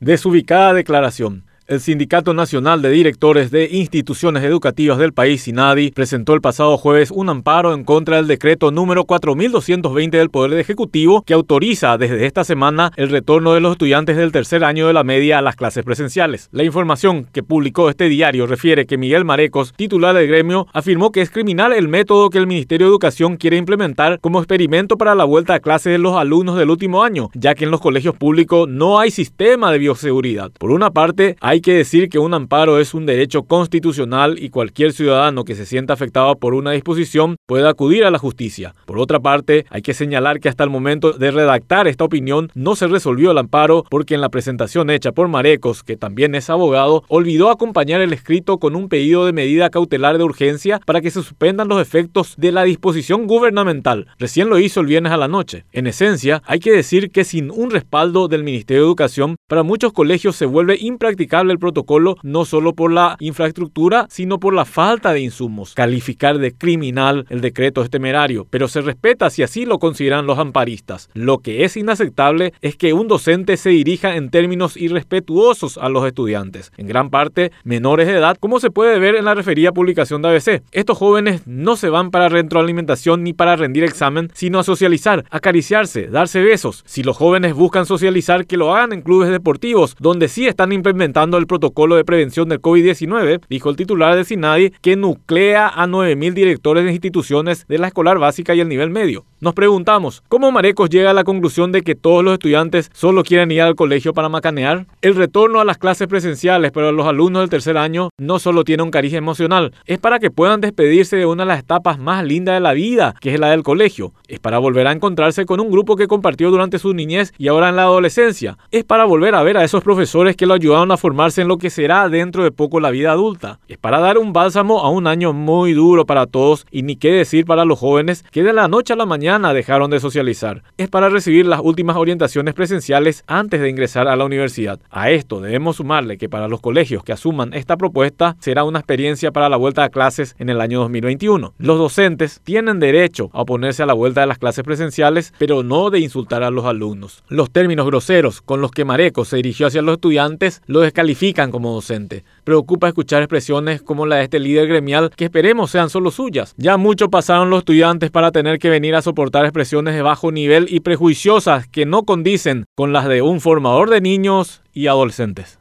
Desubicada declaración. El Sindicato Nacional de Directores de Instituciones Educativas del país, SINADI, presentó el pasado jueves un amparo en contra del decreto número 4220 del Poder Ejecutivo que autoriza desde esta semana el retorno de los estudiantes del tercer año de la media a las clases presenciales. La información que publicó este diario refiere que Miguel Marecos, titular del gremio, afirmó que es criminal el método que el Ministerio de Educación quiere implementar como experimento para la vuelta a clases de los alumnos del último año, ya que en los colegios públicos no hay sistema de bioseguridad. Por una parte, hay hay que decir que un amparo es un derecho constitucional y cualquier ciudadano que se sienta afectado por una disposición puede acudir a la justicia. Por otra parte, hay que señalar que hasta el momento de redactar esta opinión no se resolvió el amparo porque en la presentación hecha por Marecos, que también es abogado, olvidó acompañar el escrito con un pedido de medida cautelar de urgencia para que se suspendan los efectos de la disposición gubernamental. Recién lo hizo el viernes a la noche. En esencia, hay que decir que sin un respaldo del Ministerio de Educación, para muchos colegios se vuelve impracticable el protocolo no solo por la infraestructura, sino por la falta de insumos. Calificar de criminal el decreto es temerario, pero se respeta si así lo consideran los amparistas. Lo que es inaceptable es que un docente se dirija en términos irrespetuosos a los estudiantes, en gran parte menores de edad, como se puede ver en la referida publicación de ABC. Estos jóvenes no se van para retroalimentación ni para rendir examen, sino a socializar, acariciarse, darse besos. Si los jóvenes buscan socializar, que lo hagan en clubes deportivos, donde sí están implementando el protocolo de prevención del COVID-19, dijo el titular de SINADI, que nuclea a 9.000 directores de instituciones de la escolar básica y el nivel medio. Nos preguntamos, ¿cómo Marecos llega a la conclusión de que todos los estudiantes solo quieren ir al colegio para macanear? El retorno a las clases presenciales para los alumnos del tercer año no solo tiene un cariz emocional, es para que puedan despedirse de una de las etapas más lindas de la vida, que es la del colegio. Es para volver a encontrarse con un grupo que compartió durante su niñez y ahora en la adolescencia. Es para volver a ver a esos profesores que lo ayudaron a formarse en lo que será dentro de poco la vida adulta. Es para dar un bálsamo a un año muy duro para todos y ni qué decir para los jóvenes que de la noche a la mañana dejaron de socializar. Es para recibir las últimas orientaciones presenciales antes de ingresar a la universidad. A esto debemos sumarle que para los colegios que asuman esta propuesta será una experiencia para la vuelta a clases en el año 2021. Los docentes tienen derecho a oponerse a la vuelta de las clases presenciales, pero no de insultar a los alumnos. Los términos groseros con los que Mareco se dirigió hacia los estudiantes lo descalifican como docente. Preocupa escuchar expresiones como la de este líder gremial que esperemos sean solo suyas. Ya mucho pasaron los estudiantes para tener que venir a soportar soportar expresiones de bajo nivel y prejuiciosas que no condicen con las de un formador de niños y adolescentes.